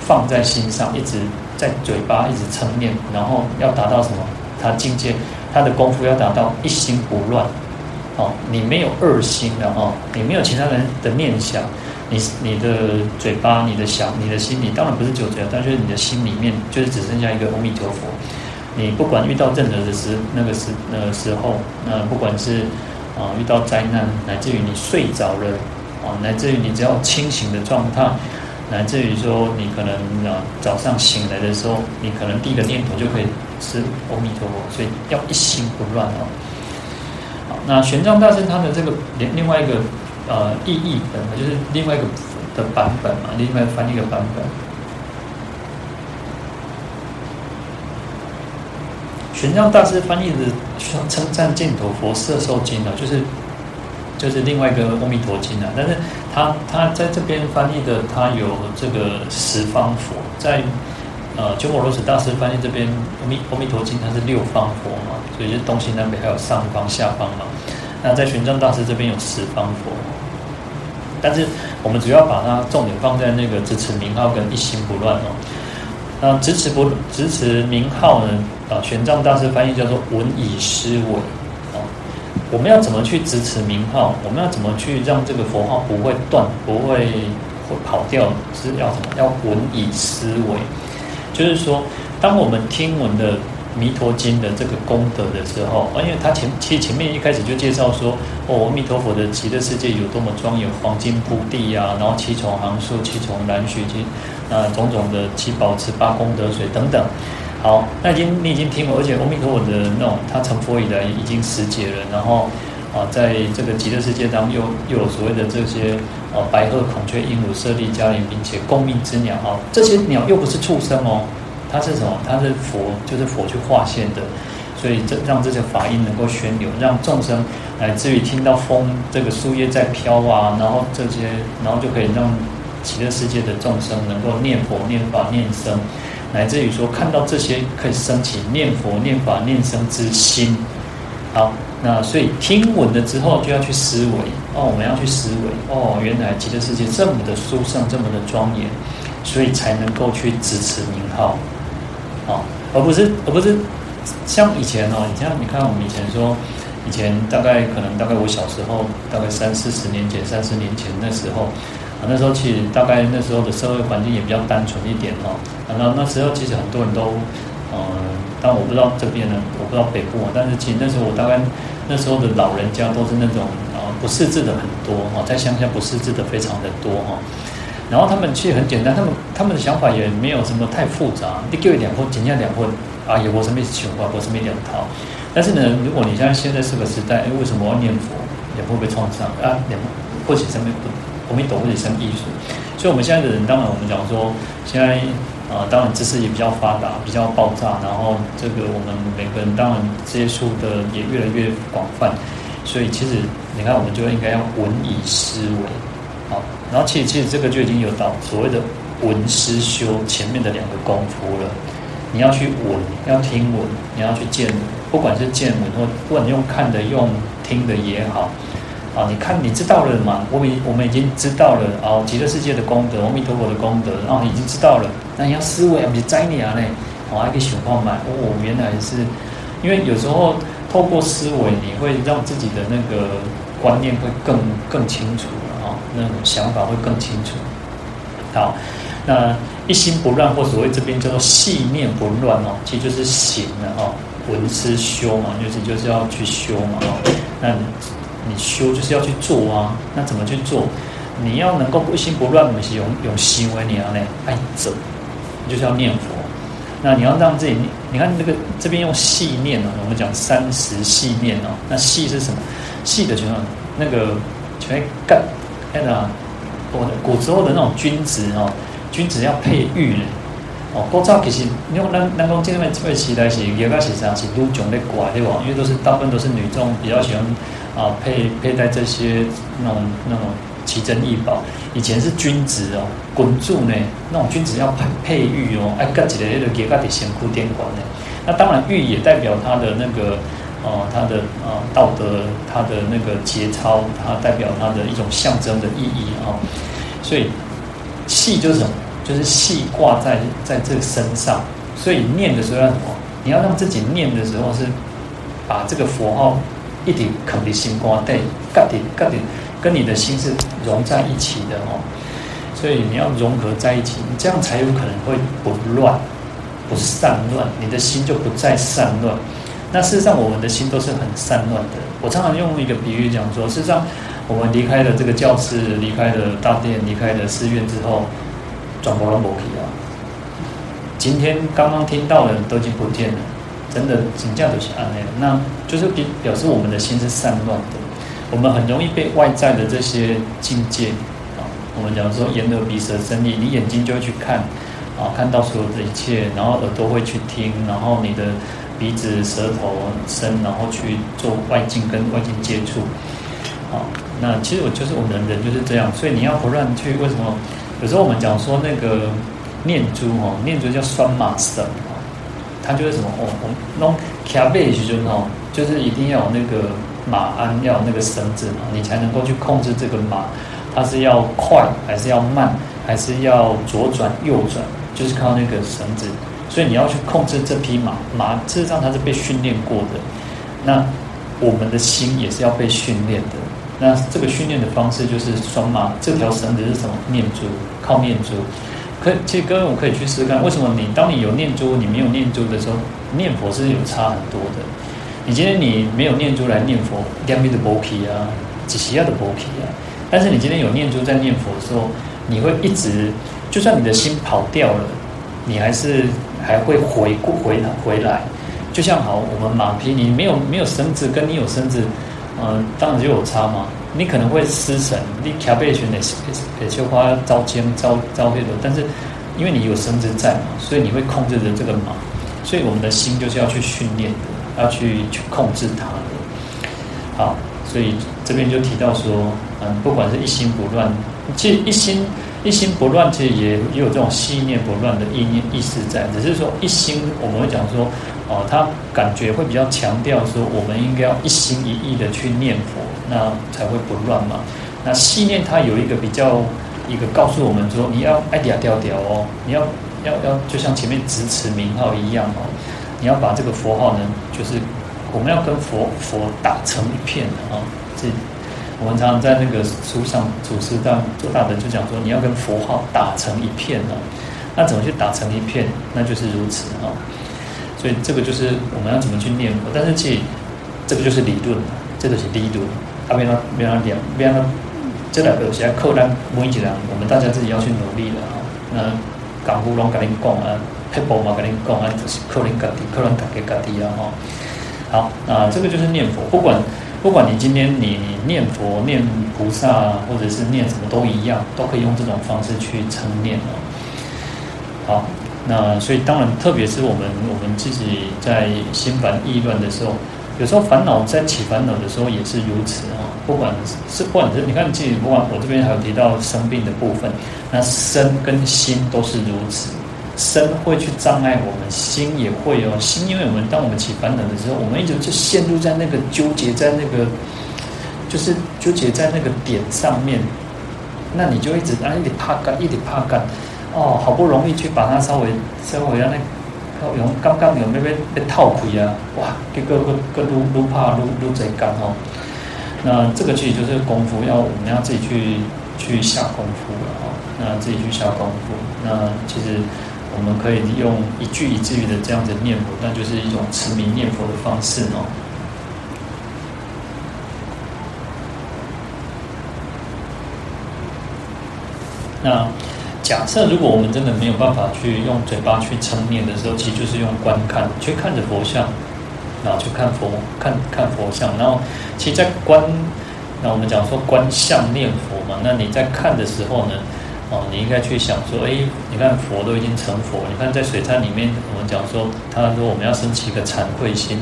放在心上，一直在嘴巴一直称念，然后要达到什么？他境界，他的功夫要达到一心不乱。哦，你没有二心的哦，你没有其他人的念想，你你的嘴巴、你的想、你的心里，当然不是只有嘴，但是你的心里面就是只剩下一个阿弥陀佛。你不管遇到任何的时那个时那个时候，那不管是。啊，遇到灾难，乃至于你睡着了，啊，乃至于你只要清醒的状态，乃至于说你可能啊早上醒来的时候，你可能第一个念头就可以是阿弥陀佛，所以要一心不乱哦。那玄奘大师他的这个另另外一个呃意义本，就是另外一个的版本嘛，另外翻译一个版本。玄奘大师翻译的《称赞净土佛摄受经》呢，就是就是另外一个《阿弥陀经》啊。但是他他在这边翻译的，他有这个十方佛，在呃鸠摩罗什大师翻译这边《阿弥阿弥陀经》，它是六方佛嘛，所以就东西南北还有上方下方嘛。那在玄奘大师这边有十方佛，但是我们主要把它重点放在那个只持名号跟一心不乱哦。那只持不只持名号呢？啊，玄奘大师翻译叫做“闻已思维”啊，我们要怎么去支持名号？我们要怎么去让这个佛号不会断、不会会跑掉？是要什么？要闻以思维，就是说，当我们听闻的《弥陀经》的这个功德的时候，因为他前其实前面一开始就介绍说，哦，阿弥陀佛的极乐世界有多么庄严，黄金铺地啊，然后七重行树、七重栏欅金。啊，种种的七宝池、八功德水等等，好，那已经你已经听了，而且阿弥陀佛的那种他成佛以来已经十劫了，然后啊，在这个极乐世界当中又又有所谓的这些啊白鹤、孔雀、鹦鹉、舍利、迦莲，并且共命之鸟啊，这些鸟又不是畜生哦，它是什么？它是佛，就是佛去化现的，所以这让这些法音能够宣流，让众生乃至于听到风这个树叶在飘啊，然后这些，然后就可以让。极乐世界的众生能够念佛、念法、念僧，乃至于说看到这些可以升起念佛、念法、念僧之心。好，那所以听闻了之后就要去思维哦，我们要去思维哦，原来极乐世界这么的殊胜，这么的庄严，所以才能够去支持名号，哦，而不是而不是像以前哦，你像你看我们以前说，以前大概可能大概我小时候，大概三四十年前、三十年前那时候。那时候其实大概那时候的社会环境也比较单纯一点哦。然后那时候其实很多人都，嗯，但我不知道这边呢，我不知道北部。但是其实那时候我大概那时候的老人家都是那种啊不识字的很多哈，在乡下不识字的非常的多哈。然后他们其实很简单，他们他们的想法也没有什么太复杂。你给我两份，尽量两份啊，有我什么情况，我什么两套。但是呢，如果你像现在是个时代，为什么要念佛？也不会被创伤啊，两或者什么不？阿弥陀佛，生艺术，所以我们现在的人，当然我们讲说，现在啊、当然知识也比较发达，比较爆炸，然后这个我们每个人当然接触的也越来越广泛，所以其实你看，我们就应该要文以思维，好，然后其实其实这个就已经有到所谓的文思修前面的两个功夫了，你要去闻，要听闻，你要去见闻，不管是见闻或不管用看的、用听的也好。啊，你看，你知道了吗？我们我们已经知道了啊，极乐世界的功德，阿弥陀佛的功德，然后已经知道了。那你要思维，不是摘你啊？呢，我还可以想办法。哦，原来是，因为有时候透过思维，你会让自己的那个观念会更更清楚了啊。哦，那种想法会更清楚。好，那一心不乱，或所谓这边叫做细念不乱哦，其实就是行了哦，闻思修嘛，就是就是要去修嘛哦。那你修就是要去做啊，那怎么去做？你要能够一心不乱，不是用用行为你要呢爱走，就是要念佛。那你要让自己，你看这个这边用细念哦，我们讲三十细念哦，那细是什么？细的就是那个全干看到古古时候的那种君子哦，君子要佩玉嘞哦。古早其实因为咱咱讲这边这边时代是也开始上是都种的怪对吧？因为都是大部分都是女众比较喜欢啊佩佩戴这些那种那种奇珍异宝。以前是君子哦，滚柱呢那种君子要佩佩玉哦，爱盖起来那个给盖的显库典管呢。那当然玉也代表他的那个。哦，他的啊道德，他的那个节操，它代表他的一种象征的意义啊、哦。所以系就是什么？就是系挂在在这身上。所以念的时候要什么？你要让自己念的时候是把这个佛号一点肯定心挂对，嘎点嘎点，跟你的心是融在一起的哦。所以你要融合在一起，你这样才有可能会不乱，不散乱，你的心就不再散乱。那事实上，我们的心都是很散乱的。我常常用一个比喻讲说，事实上，我们离开了这个教室，离开了大殿，离开了寺院之后，转不拢无去啊。今天刚刚听到的都已经不见了，真的请教的是安内，那就是表表示我们的心是散乱的。我们很容易被外在的这些境界啊，我们讲说眼耳鼻舌身意，你眼睛就会去看啊，看到所有的一切，然后耳朵会去听，然后你的。鼻子、舌头、身，然后去做外境跟外境接触，好，那其实我就是我们人就是这样，所以你要不断去。为什么？有时候我们讲说那个念珠哦，念珠叫拴马绳它就是什么？哦，我弄卡贝就是哦，就是一定要有那个马鞍，要有那个绳子嘛，你才能够去控制这个马，它是要快还是要慢，还是要左转右转，就是靠那个绳子。所以你要去控制这匹马，马事实上它是被训练过的。那我们的心也是要被训练的。那这个训练的方式就是拴马，这条绳子是什么？念珠，靠念珠。可其实各位我可以去试试看，为什么你当你有念珠，你没有念珠的时候，念佛是有差很多的。你今天你没有念珠来念佛，两边的薄皮啊，几十样的薄皮啊。但是你今天有念珠在念佛的时候，你会一直，就算你的心跑掉了，你还是。还会回回回来，就像好，我们马匹，你没有没有绳子，跟你有绳子，嗯、当然就有差嘛。你可能会失神，你卡背群的也绣花招肩招招背的，但是因为你有绳子在嘛，所以你会控制着这个马。所以我们的心就是要去训练的，要去去控制它的。好，所以这边就提到说，嗯，不管是一心不乱，其实一心。一心不乱，其实也也有这种细念不乱的意念意思在，只是说一心，我们会讲说，哦，他感觉会比较强调说，我们应该要一心一意的去念佛，那才会不乱嘛。那细念它有一个比较一个告诉我们说，你要爱嗲调调哦，你要要要就像前面直持名号一样哦，你要把这个佛号呢，就是我们要跟佛佛打成一片啊，这。我们常常在那个书上，祖师大做大的就讲说，你要跟佛号打成一片哦。那怎么去打成一片？那就是如此哦。所以这个就是我们要怎么去念佛。但是其实这个就是理论，这个是理论。他没让没让讲，没让这两个现在扣单每一人，我们大家自己要去努力的啊。那港呼龙跟您讲啊，撇步嘛跟您讲啊，就是扣人家底，扣人家给家底啊哈。好，那这个就是念佛，不管。不管你今天你念佛、念菩萨，或者是念什么都一样，都可以用这种方式去称念哦。好，那所以当然，特别是我们我们自己在心烦意乱的时候，有时候烦恼在起烦恼的时候也是如此啊。不管是不管是你看自己，不管我这边还有提到生病的部分，那身跟心都是如此。身会去障碍我们，心也会哦。心，因为我们当我们起烦恼的时候，我们一直就陷入在那个纠结，在那个就是纠结在那个点上面。那你就一直啊，一直怕干，一直怕干。哦，好不容易去把它稍微稍微让那用刚刚有没被被套开啊？哇，结果个个愈愈怕愈愈侪干哦。那这个其实就是功夫，要我们要自己去去下功夫了哦。那自己去下功夫，那其实我们可以用一句一句的这样子念佛，那就是一种持名念佛的方式哦。那假设如果我们真的没有办法去用嘴巴去称念的时候，其实就是用观看，去看着佛像，然后去看佛，看看佛像，然后其实，在观，那我们讲说观相念佛嘛，那你在看的时候呢，哦，你应该去想说，哎，你看佛都已经成佛，你看在水忏里面，我们讲说，他说我们要升起一个惭愧心，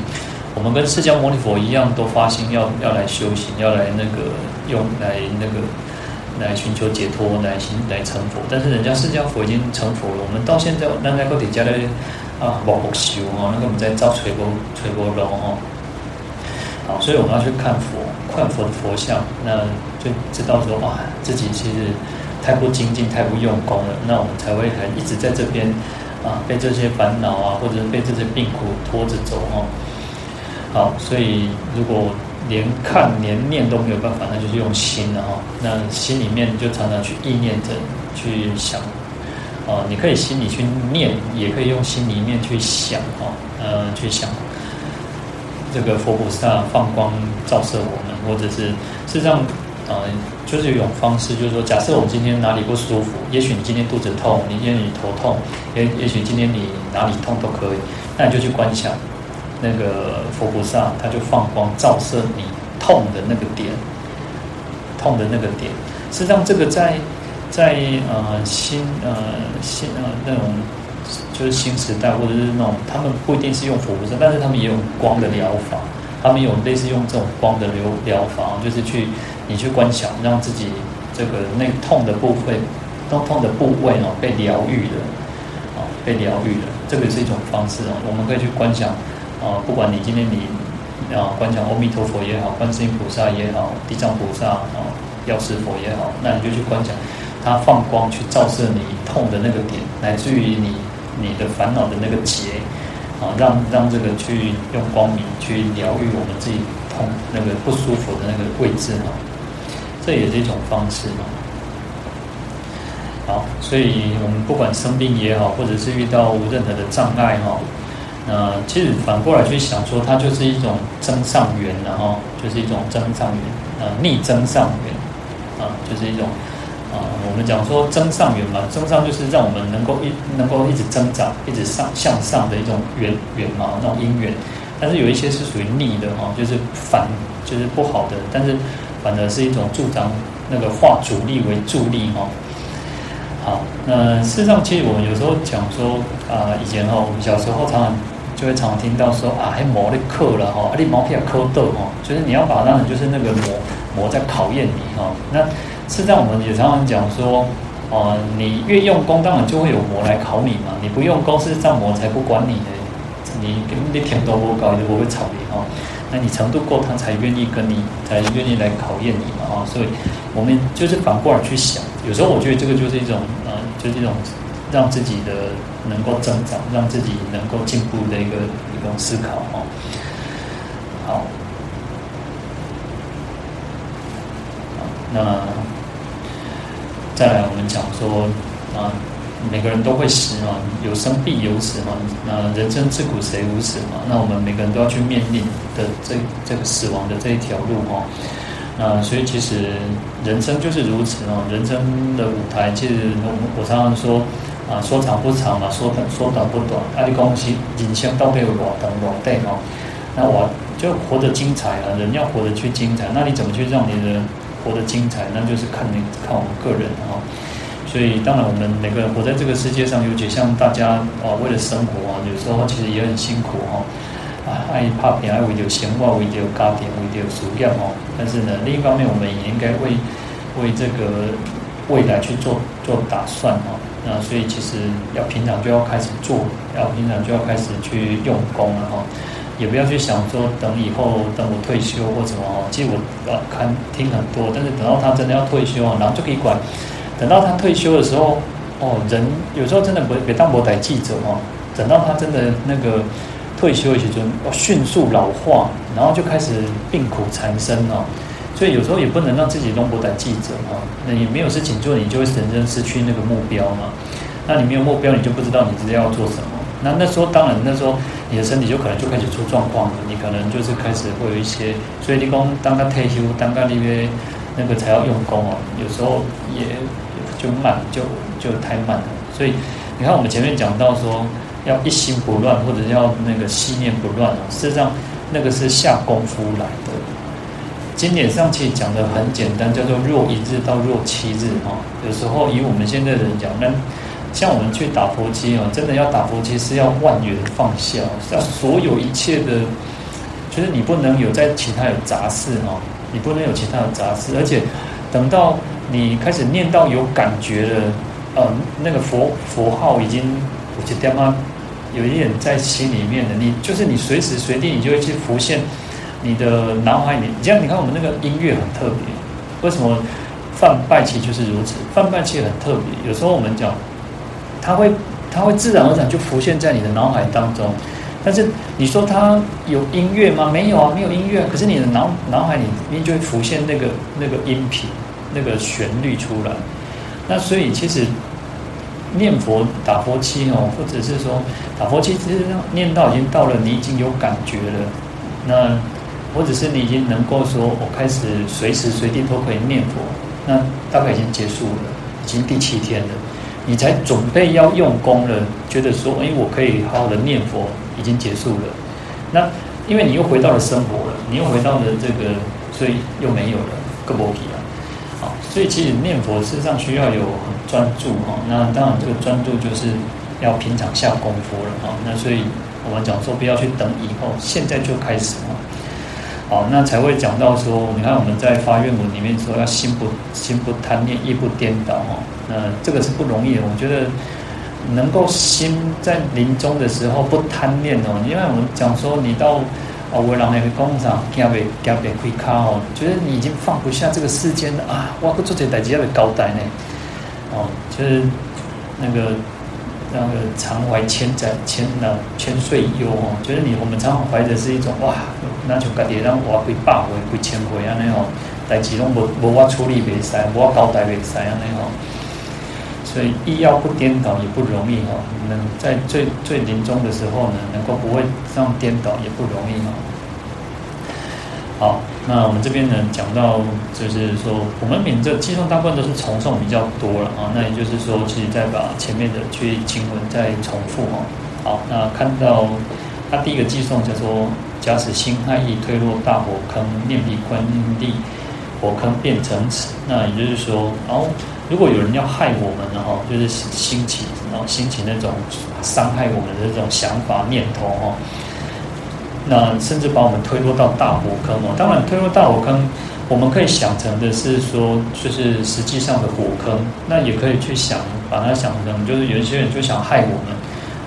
我们跟释迦牟尼佛一样，都发心要要来修行，要来那个用来那个。来寻求解脱，来行来成佛。但是人家释迦佛已经成佛了，我们到现在，那在个底下的啊，无修哦，那个我们在造垂波垂波楼哦。好，所以我们要去看佛，看佛的佛像，那就知道说啊，自己其实太不精进，太不用功了。那我们才会还一直在这边啊，被这些烦恼啊，或者是被这些病苦拖着走哦。好，所以如果。连看连念都没有办法，那就是用心了哈。那心里面就常常去意念着，去想，哦，你可以心里去念，也可以用心里面去想哈，呃，去想这个佛菩萨放光照射我们，或者是事实上，呃，就是有一种方式，就是说，假设我们今天哪里不舒服，也许你今天肚子痛，你因为你头痛，也也许今天你哪里痛都可以，那你就去观想。那个佛菩萨，他就放光照射你痛的那个点，痛的那个点。实际上，这个在在呃新呃新呃那种就是新时代，或者是那种他们不一定是用佛菩萨，但是他们也有光的疗法，他们有类似用这种光的疗疗法，就是去你去观想，让自己这个那痛的部分，痛痛的部位哦被疗愈了，啊被疗愈了，这个是一种方式哦，我们可以去观想。啊，不管你今天你啊观想阿弥陀佛也好，观世音菩萨也好，地藏菩萨啊，药师佛也好，那你就去观想，它放光去照射你痛的那个点，乃至于你你的烦恼的那个结啊，让让这个去用光明去疗愈我们自己痛那个不舒服的那个位置哈，这也是一种方式嘛。好，所以我们不管生病也好，或者是遇到任何的障碍哈。呃，其实反过来去想说，它就是一种增上缘，然后就是一种增上缘，呃，逆增上缘，啊，就是一种啊，我们讲说增上缘嘛，增上就是让我们能够一能够一直增长，一直上向上的一种缘缘嘛，那种因缘。但是有一些是属于逆的哈，就是反，就是不好的，但是反而是一种助长那个化阻力为助力哈。好，那事实上，其实我们有时候讲说啊，以前哈，我们小时候常常。就会常听到说啊，还磨的课了哈，啊，你毛皮要磕豆哈，就是你要把它当成就是那个磨磨在考验你哈。那事实上我们也常常讲说，哦，你越用功，当然就会有磨来考你嘛。你不用功，事实上磨才不管你的，你你甜度不高，就不会炒你哈。那你程度够，他才愿意跟你，才愿意来考验你嘛哦。所以我们就是反过来去想，有时候我觉得这个就是一种呃，就是一种。让自己的能够增长，让自己能够进步的一个一种思考哦。好，那再来我们讲说啊，每个人都会死嘛，有生必有死嘛。那人生自古谁无死嘛？那我们每个人都要去面临的这这个死亡的这一条路哈。那所以其实人生就是如此哦。人生的舞台，其实我们我常常说。啊，说长不长嘛，说短说短不短。啊，你讲是人生到底有多长多短哦？那我就活得精彩啊，人要活得去精彩。那你怎么去让你的活得精彩？那就是看你看我们个人哦。所以当然我们每个人活在这个世界上，尤其像大家啊，为了生活啊，有时候其实也很辛苦哈。啊，爱拍片，爱为着闲话，为着家庭，为着事业哦。但是呢，另一方面，我们也应该为为这个未来去做做打算哦。那所以其实要平常就要开始做，要平常就要开始去用功了哈，也不要去想说等以后等我退休或什么哈。其实我呃看听很多，但是等到他真的要退休啊，然后就可以管。等到他退休的时候，哦，人有时候真的不别当博台记者哦。等到他真的那个退休的时候，要迅速老化，然后就开始病苦缠身哦。所以有时候也不能让自己东不带记者啊。那你没有事情做，你就会人生失去那个目标嘛。那你没有目标，你就不知道你自己要做什么。那那时候当然那时候你的身体就可能就开始出状况了，你可能就是开始会有一些，所以你讲当他退休，当他那边那个才要用功哦，有时候也就慢，就就太慢了。所以你看我们前面讲到说要一心不乱，或者要那个细念不乱哦，事实上那个是下功夫来的。经典上其实讲的很简单，叫做若一日到若七日哈。有时候以我们现在的人讲，那。像我们去打佛七哦，真的要打佛七是要万缘放下，要所有一切的，就是你不能有在其他有杂事哦，你不能有其他的杂事，而且等到你开始念到有感觉了，呃，那个佛佛号已经我觉得吗？有一点在心里面的，你就是你随时随地你就会去浮现你的脑海里。这样你看我们那个音乐很特别，为什么梵呗其实就是如此？梵呗其实很特别，有时候我们讲。它会，它会自然而然就浮现在你的脑海当中。但是你说它有音乐吗？没有啊，没有音乐。可是你的脑脑海里面就会浮现那个那个音频、那个旋律出来。那所以其实念佛打佛七哦，或者是说打佛七，其实念到已经到了你已经有感觉了。那或者是你已经能够说，我开始随时随地都可以念佛。那大概已经结束了，已经第七天了。你才准备要用功了，觉得说，哎，我可以好好的念佛，已经结束了。那因为你又回到了生活了，你又回到了这个，所以又没有了，个波皮了。好，所以其实念佛事实上需要有专注哈。那当然这个专注就是要平常下功夫了哈。那所以我们讲说不要去等以后，现在就开始嘛。好，那才会讲到说，你看我们在发愿文里面说要心不心不贪念，意不颠倒哈。那这个是不容易的。我觉得能够心在临终的时候不贪念哦，因为我们讲说你到哦为人那个工厂，加倍加倍亏卡哦，觉得你已经放不下这个世间了啊，哇，做这代志要被交代呢，哦，就是那个。那个常怀千载千那千岁忧哦，就是你我们常常怀的是一种哇，那就感觉让我会百回会千回啊那种，代志拢无无我处理袂使，无我交代袂使啊那种，所以意要不颠倒也不容易哈，能在最最临终的时候呢，能够不会这样颠倒也不容易哈。好，那我们这边呢讲到，就是说我们免这计算大部分都是重诵比较多了啊。那也就是说，其实再把前面的去经文再重复哦。好，那看到他第一个计算叫做“假使心害意推落大火坑，念彼观音力，火坑变成此”。那也就是说，然后如果有人要害我们的，哈，就是兴起，然后兴起那种伤害我们的这种想法念头哈。那甚至把我们推落到大火坑哦，当然推落大火坑，我们可以想成的是说，就是实际上的火坑。那也可以去想，把它想成就是有些人就想害我们，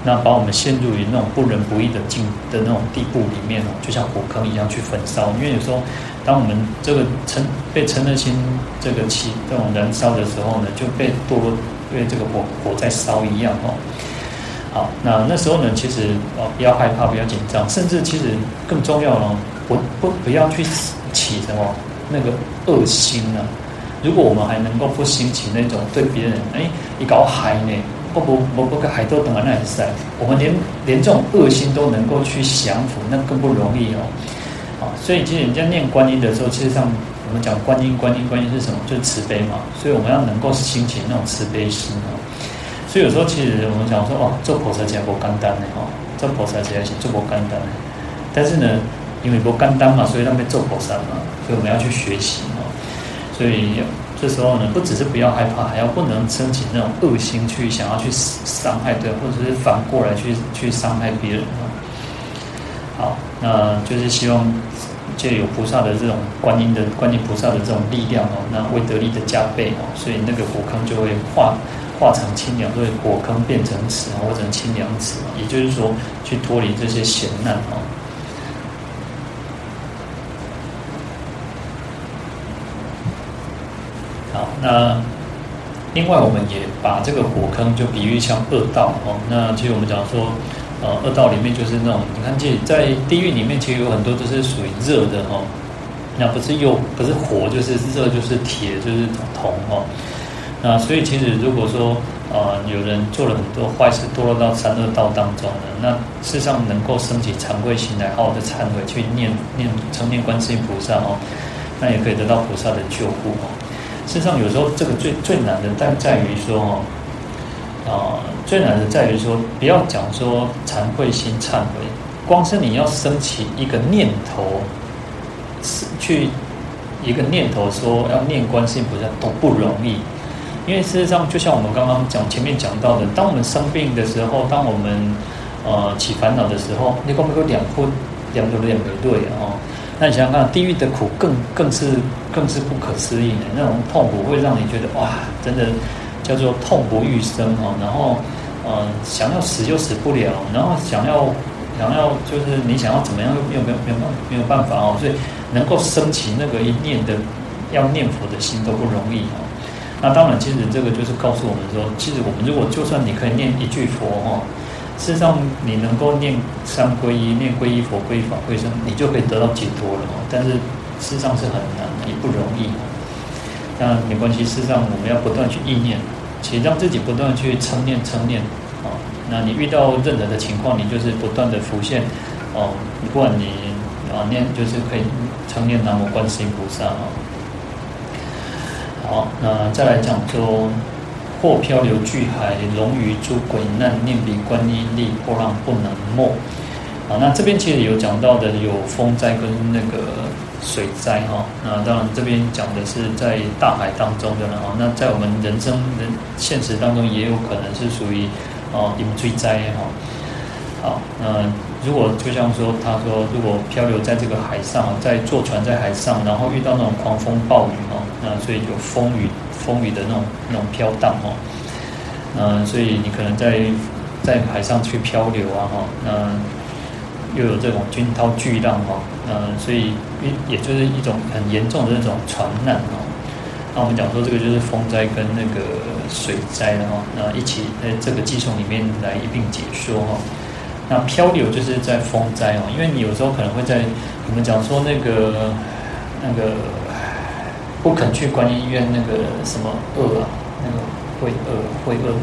那把我们陷入于那种不仁不义的境的那种地步里面哦，就像火坑一样去焚烧。因为有时候，当我们这个嗔被嗔恨心这个气这种燃烧的时候呢，就被堕落被这个火火在烧一样哦。好，那那时候呢，其实哦，不要害怕，不要紧张，甚至其实更重要哦，不不不要去起什么那个恶心呢、啊。如果我们还能够不兴起那种对别人哎，你搞害呢，不不不不，海都等啊那也是我们连连这种恶心都能够去降服，那更不容易哦。啊，所以其实人家念观音的时候，其实上我们讲观音观音观音是什么？就是慈悲嘛。所以我们要能够兴起那种慈悲心哦。所以有时候其实我们讲说哦，做菩萨其实不简单的哈，做菩萨其实是做不简单。但是呢，因为不简单嘛，所以他们做菩萨嘛，所以我们要去学习嘛。所以这时候呢，不只是不要害怕，还要不能升起那种恶心去想要去伤害对，或者是反过来去去伤害别人啊。好，那就是希望借有菩萨的这种观音的观音菩萨的这种力量哦，那威德力的加倍哦，所以那个火坑就会化。化成清凉，所以火坑变成池，或者清凉池，也就是说，去脱离这些险难啊。好，那另外我们也把这个火坑就比喻像恶道哦。那其实我们讲说，呃，恶道里面就是那种，你看，其实，在地狱里面，其实有很多都是属于热的哈。那不是又不是火，就是热，就是铁，就是铜哦。那所以其实如果说啊、呃，有人做了很多坏事，堕落到三恶道当中了，那事实上能够升起惭愧心来，好好的忏悔，去念念称念观世音菩萨哦，那也可以得到菩萨的救护哦。事实上，有时候这个最最难的，但在于说哦，最难的在于说，不要讲说惭愧心忏悔，光是你要升起一个念头。去一个念头说要念观世音菩萨都不容易，因为事实上就像我们刚刚讲前面讲到的，当我们生病的时候，当我们呃起烦恼的时候，你光没有两分两个两个对哦，那你想想看，地狱的苦更更是更是不可思议的那种痛苦，会让你觉得哇，真的叫做痛不欲生哦，然后呃想要死又死不了，然后想要。想要就是你想要怎么样又没有没有没有办法哦，所以能够升起那个一念的要念佛的心都不容易哦。那当然，其实这个就是告诉我们说，其实我们如果就算你可以念一句佛哈，事实上你能够念三皈依，念皈依佛、皈依法、皈依僧，你就可以得到解脱了哦。但是事实上是很难，也不容易。那没关系，事实上我们要不断去意念，且让自己不断去称念称念啊。那你遇到任何的情况，你就是不断的浮现，哦，不管你啊念，就是可以称念南无观世音菩萨啊。好，那再来讲说，或漂流巨海，龙鱼诸鬼难，念彼观音力，波浪不能没。好，那这边其实有讲到的有风灾跟那个水灾哈。那当然这边讲的是在大海当中的了哈。那在我们人生人现实当中，也有可能是属于。哦，饮水灾哈，好，那如果就像说，他说如果漂流在这个海上，在坐船在海上，然后遇到那种狂风暴雨哈，那所以有风雨风雨的那种那种飘荡哈，嗯，所以你可能在在海上去漂流啊哈，那又有这种惊涛巨浪哈，嗯，所以也也就是一种很严重的那种船难哈。那我们讲说这个就是风灾跟那个水灾的哈，那一起在这个偈颂里面来一并解说哈。那漂流就是在风灾哦，因为你有时候可能会在我们讲说那个那个不肯去观音院那个什么恶啊，那个慧恶慧恶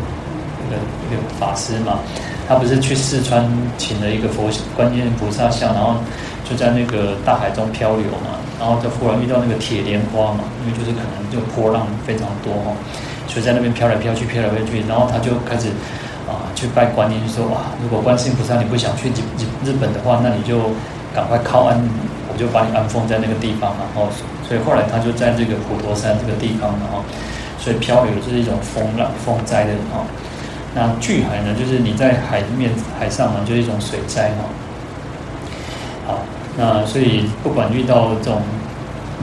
那个那个法师嘛，他不是去四川请了一个佛观音菩萨像，然后就在那个大海中漂流嘛。然后就忽然遇到那个铁莲花嘛，因为就是可能就波浪非常多哈，所以在那边飘来飘去，飘来飘去，然后他就开始啊去拜观音，说哇，如果观世音菩萨你不想去日日本的话，那你就赶快靠岸，我就把你安封在那个地方。然后所以后来他就在这个普陀山这个地方嘛哈，所以漂流就是一种风浪风灾的哈。那巨海呢，就是你在海面海上嘛，就是一种水灾哈。好。那所以不管遇到这种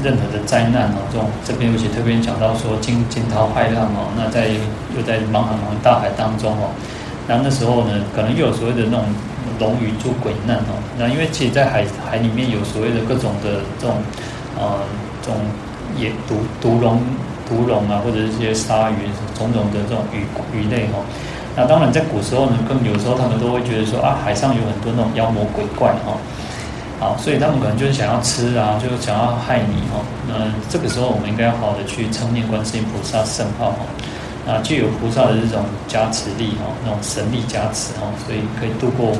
任何的灾难哦，这种这边尤其特别讲到说惊惊涛骇浪哦，那在又在茫茫茫大海当中哦，那那时候呢，可能又有所谓的那种龙鱼诸鬼难哦，那因为其实，在海海里面有所谓的各种的这种呃这种野毒毒龙毒龙啊，或者是一些鲨鱼种种的这种鱼鱼类哦，那当然在古时候呢，更有时候他们都会觉得说啊，海上有很多那种妖魔鬼怪哈。好，所以他们可能就是想要吃啊，就是想要害你哈。那这个时候，我们应该要好好的去称念观世音菩萨圣号哈。啊，具有菩萨的这种加持力哈，那种神力加持哈，所以可以度过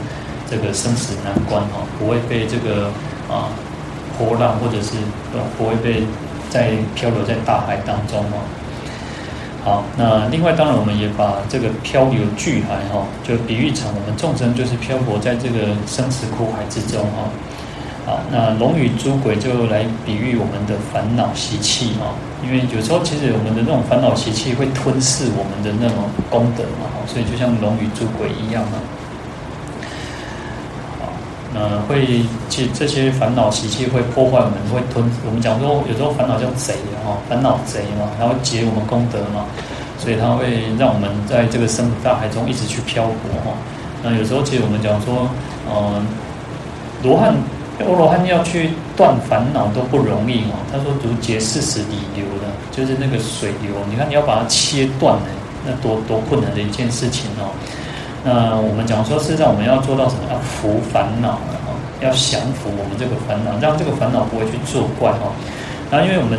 这个生死难关哈，不会被这个啊波浪或者是不会被在漂流在大海当中哈。好，那另外当然我们也把这个漂流巨海哈，就比喻成我们众生就是漂泊在这个生死苦海之中哈。好，那龙与诸鬼就来比喻我们的烦恼习气哈，因为有时候其实我们的那种烦恼习气会吞噬我们的那种功德嘛，所以就像龙与诸鬼一样嘛。好，那会其实这些烦恼习气会破坏我们，会吞。我们讲说有时候烦恼叫贼哈，烦恼贼嘛，它会劫我们功德嘛，所以它会让我们在这个生大海中一直去漂泊哈。那有时候其实我们讲说，嗯，罗汉。欧罗汉要去断烦恼都不容易哦。他说：“如劫四十里流的，就是那个水流。你看，你要把它切断呢，那多多困难的一件事情哦。那我们讲说，事实上我们要做到什么？要伏烦恼哦！要降服我们这个烦恼，让这个烦恼不会去作怪哈。然后因为我们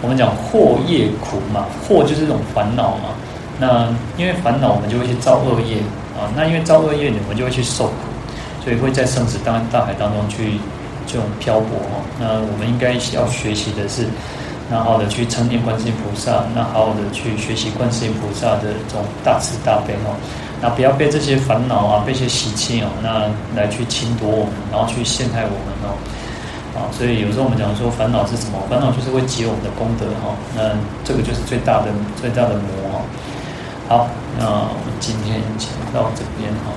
我们讲祸业苦嘛，祸就是这种烦恼嘛。那因为烦恼，我们就会去造恶业啊。那因为造恶业，我们就会去受苦，所以会在生死大大海当中去这种漂泊哈。那我们应该要学习的是。那好的去称念观世音菩萨，那好好的去学习观世音菩萨的这种大慈大悲哦，那不要被这些烦恼啊，被这些习气哦，那来去侵夺我们，然后去陷害我们哦，啊，所以有时候我们讲说烦恼是什么？烦恼就是会解我们的功德哈，那这个就是最大的最大的魔哦。好，那我们今天讲到这边哈。